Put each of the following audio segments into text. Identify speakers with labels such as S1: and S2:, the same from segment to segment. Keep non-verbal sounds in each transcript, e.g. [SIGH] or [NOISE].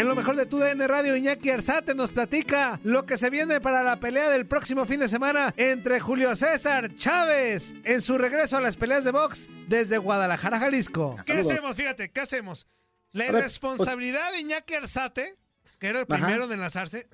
S1: En lo mejor de tu DN Radio, Iñaki Arzate nos platica lo que se viene para la pelea del próximo fin de semana entre Julio César Chávez en su regreso a las peleas de box desde Guadalajara, Jalisco. ¿Qué
S2: Saludos.
S1: hacemos? Fíjate, ¿qué hacemos? La irresponsabilidad de Iñaki Arzate, que era el primero de enlazarse,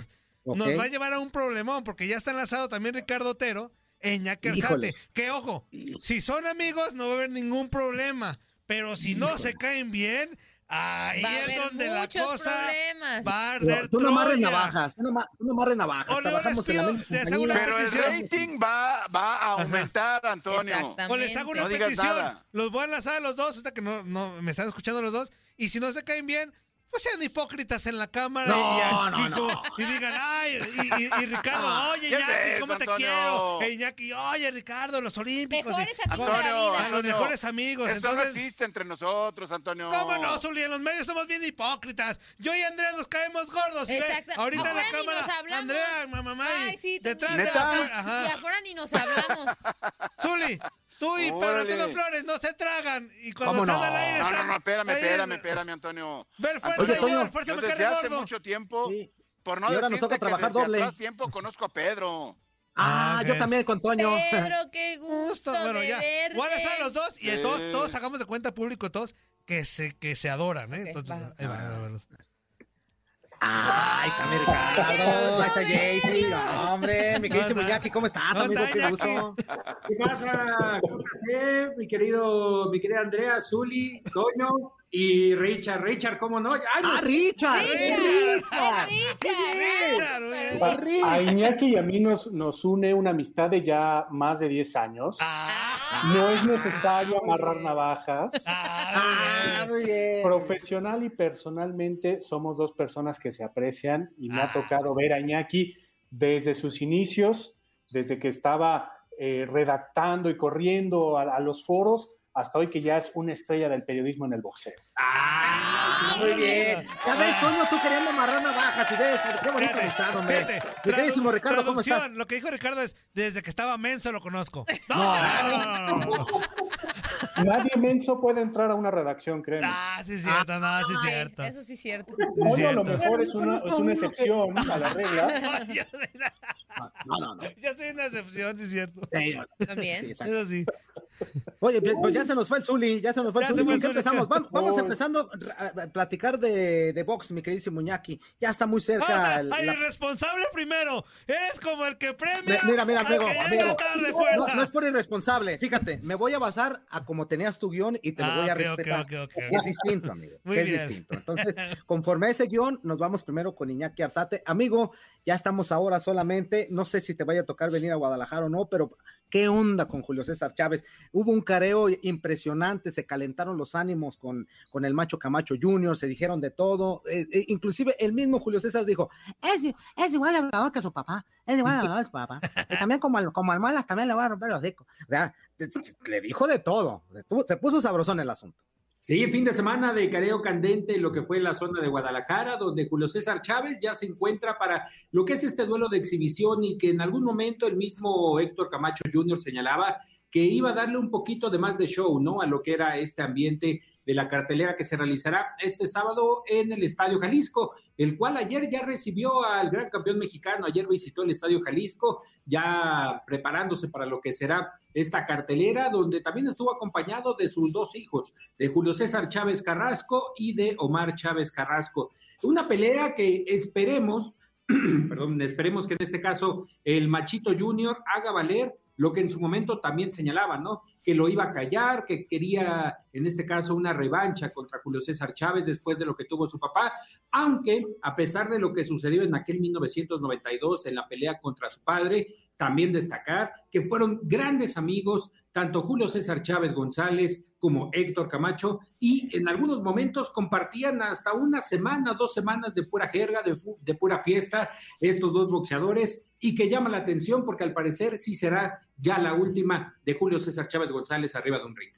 S1: nos va a llevar a un problemón porque ya está enlazado también Ricardo Otero e Iñaki
S2: Híjole.
S1: Arzate. Que ojo, si son amigos no va a haber ningún problema, pero si no se caen bien, ahí
S3: Va a
S1: es
S3: haber
S1: donde la
S3: muchos
S1: cosa
S3: problemas.
S1: va a arder
S2: tú no amarres
S1: Troya.
S2: navajas, tú no, ma- tú no navajas. Trabajamos en la
S1: pido-
S2: misma
S1: les hago una
S2: compañía.
S4: Pero el rating va, va a aumentar, Antonio.
S1: O les hago una
S4: No
S1: petición. Los voy a enlazar a los dos, ahorita que no, no me están escuchando los dos. Y si no se caen bien, pues sean hipócritas en la cámara.
S2: No,
S1: y,
S2: no,
S1: y,
S2: no.
S1: como- y digan, ay, y, y- y Ricardo, oye,
S4: ¿Qué es
S1: Iñaki,
S4: eso,
S1: ¿cómo te
S4: Antonio?
S1: quiero? E Iñaki, oye, Ricardo, los olímpicos.
S3: Mejores
S1: y-
S3: amigos de la
S4: Antonio,
S3: vida.
S1: a los
S4: Antonio,
S1: mejores amigos.
S4: Eso
S1: Entonces,
S4: no existe entre nosotros, Antonio.
S1: ¿Cómo no, Zuli? En los medios somos bien hipócritas. Yo y Andrea nos caemos gordos. ¿sí ve?
S3: Exacto.
S1: Ahorita en la cámara. Andrea, mamá, mamá, y
S3: Ay, sí,
S1: detrás de la
S3: Y
S1: Ajá.
S3: afuera ni nos hablamos.
S1: Zuli, tú y Pablo. Antonio Flores no se tragan. Y cuando
S2: ¿Cómo
S1: están
S2: no?
S1: al aire.
S4: No, no, no, espérame, espérame,
S1: es-
S4: espérame, Antonio.
S1: Ver fuerza,
S2: Oye, Toño,
S1: señor, fuerza
S4: Yo
S1: me
S4: desde hace
S1: gordo.
S4: mucho tiempo,
S2: Sí.
S4: por no
S2: Y ahora nos
S4: decirte
S2: toca
S4: que
S2: trabajar
S4: desde
S2: doble.
S4: atrás tiempo conozco a Pedro.
S2: Ah,
S1: Ah,
S2: yo también con Toño.
S3: Pedro, qué [LAUGHS] gusto,
S1: bueno,
S3: de
S1: ya.
S3: verte.
S1: A los dos y
S4: Sí.
S1: todos, todos hagamos de cuenta público, todos que se, que se adoran, ¿eh?
S3: Ok,
S1: Entonces,
S3: va.
S1: ahí va, ahí va, ahí va.
S2: Ay, también Ricardo. Ahí está Jaycee. No, hombre, mi
S1: está.
S2: Jackie, ¿cómo estás,
S1: No,
S2: amigo?
S1: está
S2: Qué
S1: Jackie.
S2: gusto.
S5: ¿Qué pasa? ¿Cómo estás, mi querido, mi querida Andrea, Zuli, Toño y Richard? Richard, ¿cómo no? Ay,
S2: Ah,
S5: no,
S2: Richard.
S3: Richard,
S2: Richard.
S1: Richard,
S3: Richard,
S1: güey.
S5: A Iñaki y a mí nos, nos une una amistad de ya más de 10 años.
S1: Ah,
S5: No es necesario amarrar navajas.
S1: ah,
S2: Ah, muy bien.
S5: Profesional y personalmente somos dos personas que se aprecian y me ha tocado ver a Iñaki desde sus inicios, desde que estaba eh, redactando y corriendo a, a los foros, hasta hoy que ya es una estrella del periodismo en el boxeo.
S2: Ah, muy bien. Ya ves, Toño, tú queriendo amarrar navajas y ves, qué bonito
S1: Fíjate,
S2: hombre.
S1: fíjate.
S2: Queridísimo Ricardo, ¿cómo
S1: traducción,
S2: estás?
S1: Lo que dijo Ricardo es, desde que estaba menso lo conozco. No, no, no, no, no, no.
S5: Nadie menso puede entrar a una redacción, créeme.
S1: Ah, sí es cierto, no, sí es
S3: Ay,
S1: cierto.
S3: Eso sí es cierto.
S5: Toño a lo
S1: cierto.
S5: mejor es una, es una excepción a la regla.
S1: Yo soy una-
S2: No, no, no.
S1: Yo soy una excepción, sí es cierto.
S2: Sí,
S3: También.
S2: sí, exacto.
S1: Eso sí.
S2: Oye, pues pues ya se nos fue el Zuli, ya se nos fue el
S1: Ya
S2: Zuli.
S1: fue
S2: ¿Con
S1: el Zuli.
S2: empezamos? Vamos, vamos empezando a platicar de, de box, mi queridísimo Muñaki. Ya está muy
S1: O sea,
S2: cerca.
S1: al
S2: la-
S1: irresponsable primero. Es como el que premia.
S2: Mi- Mira, mira,
S1: al
S2: amigo,
S1: tarde,
S2: No, es por irresponsable. Fíjate, me voy a basar a como tenías tu guion y te lo
S1: Ah,
S2: voy a respetar. Es distinto, amigo.
S1: Muy
S2: es
S1: bien.
S2: distinto. Entonces, [LAUGHS] conforme a ese guion, nos vamos primero con Iñaki Arzate. Amigo, ya estamos ahora solamente. No sé si te vaya a tocar venir a Guadalajara o no, pero ¿qué onda con Julio César Chávez? Hubo un careo impresionante, se calentaron los ánimos con, con el macho Camacho Junior, se dijeron de todo. eh, eh, inclusive el mismo Julio César dijo, es, igual de hablador que su papá, es igual de hablador que su papá. Y también como al, como al Malas también le va a romper los discos. O sea, le dijo de todo. Se puso sabrosón el asunto.
S6: Sí, fin de semana de careo candente en lo que fue la zona de Guadalajara, donde Julio César Chávez ya se encuentra para lo que es este duelo de exhibición y que en algún momento el mismo Héctor Camacho Jr. señalaba que iba a darle un poquito de más de show, ¿no? A lo que era este ambiente de la cartelera que se realizará este sábado en el Estadio Jalisco, el cual ayer ya recibió al gran campeón mexicano, ayer visitó el Estadio Jalisco, ya preparándose para lo que será esta cartelera, donde también estuvo acompañado de sus dos hijos, de Julio César Chávez Carrasco y de Omar Chávez Carrasco. Una pelea que esperemos, [CLEARS THROAT] perdón, esperemos que en este caso el Machito Junior haga valer lo que en su momento también señalaba, ¿no? Que lo iba a callar, que quería, en este caso, una revancha contra Julio César Chávez después de lo que tuvo su papá, aunque a pesar de lo que sucedió en aquel 1992 en la pelea contra su padre, también destacar que fueron grandes amigos, tanto Julio César Chávez González como Héctor Camacho, y en algunos momentos compartían hasta una semana, dos semanas de pura jerga, de, pura fiesta, estos dos boxeadores, y que llama la atención porque al parecer sí será ya la última de Julio César Chávez González arriba de un ring.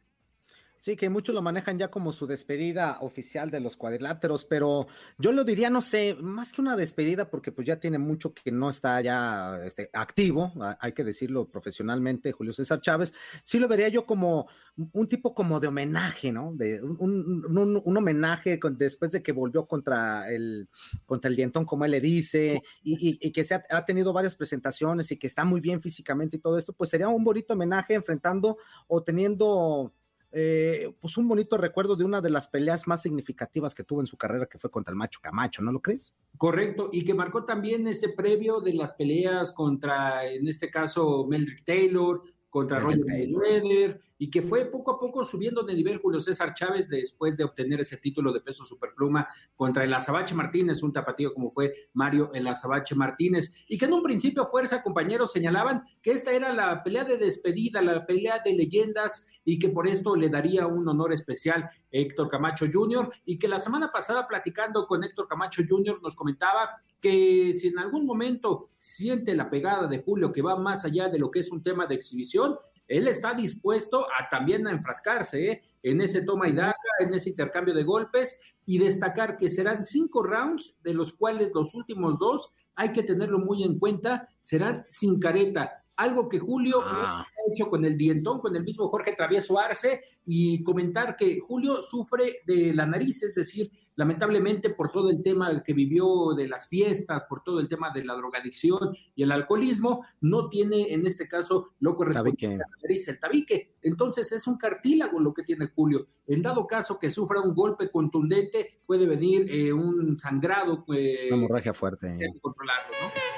S2: Sí, que muchos lo manejan ya como su despedida oficial de los cuadriláteros, pero yo lo diría, no sé, más que una despedida, porque pues ya tiene mucho que no está ya este, activo, a- hay que decirlo profesionalmente, Julio César Chávez, sí lo vería yo como un tipo como de homenaje, ¿no? De un, un- homenaje con- después de que volvió contra el, contra el dientón, como él le dice, y que se ha, ha tenido varias presentaciones y que está muy bien físicamente y todo esto, pues sería un bonito homenaje enfrentando o teniendo eh, pues un bonito recuerdo de una de las peleas más significativas que tuvo en su carrera, que fue contra el Macho Camacho, ¿no lo crees?
S6: Correcto, y que marcó también ese previo de las peleas contra, en este caso, Meldrick Taylor, contra Roger. Mayweather, y que fue poco a poco subiendo de nivel Julio César Chávez después de obtener ese título de peso superpluma contra el Azabache Martínez, un tapatío como fue Mario el Azabache Martínez, y que en un principio Fuerza, compañeros, señalaban que esta era la pelea de despedida, la pelea de leyendas, y que por esto le daría un honor especial Héctor Camacho Jr., y que la semana pasada platicando con Héctor Camacho Jr. nos comentaba que si en algún momento siente la pegada de Julio que va más allá de lo que es un tema de exhibición, él está dispuesto a también a enfrascarse ¿eh? en ese toma y daca, en ese intercambio de golpes y destacar que serán cinco rounds, de los cuales los últimos dos, hay que tenerlo muy en cuenta, serán sin careta. Algo que Julio
S2: Ah.
S6: ha hecho con el dientón, con el mismo Jorge Travieso Arce, y comentar que Julio sufre de la nariz, es decir, lamentablemente por todo el tema que vivió de las fiestas, por todo el tema de la drogadicción y el alcoholismo, no tiene en este caso lo correspondiente
S2: Tabique.
S6: a la nariz, el tabique. Entonces es un cartílago lo que tiene Julio. En dado caso que sufra un golpe contundente, puede venir eh, un sangrado. eh,
S2: Una hemorragia fuerte.
S6: controlarlo, ¿no?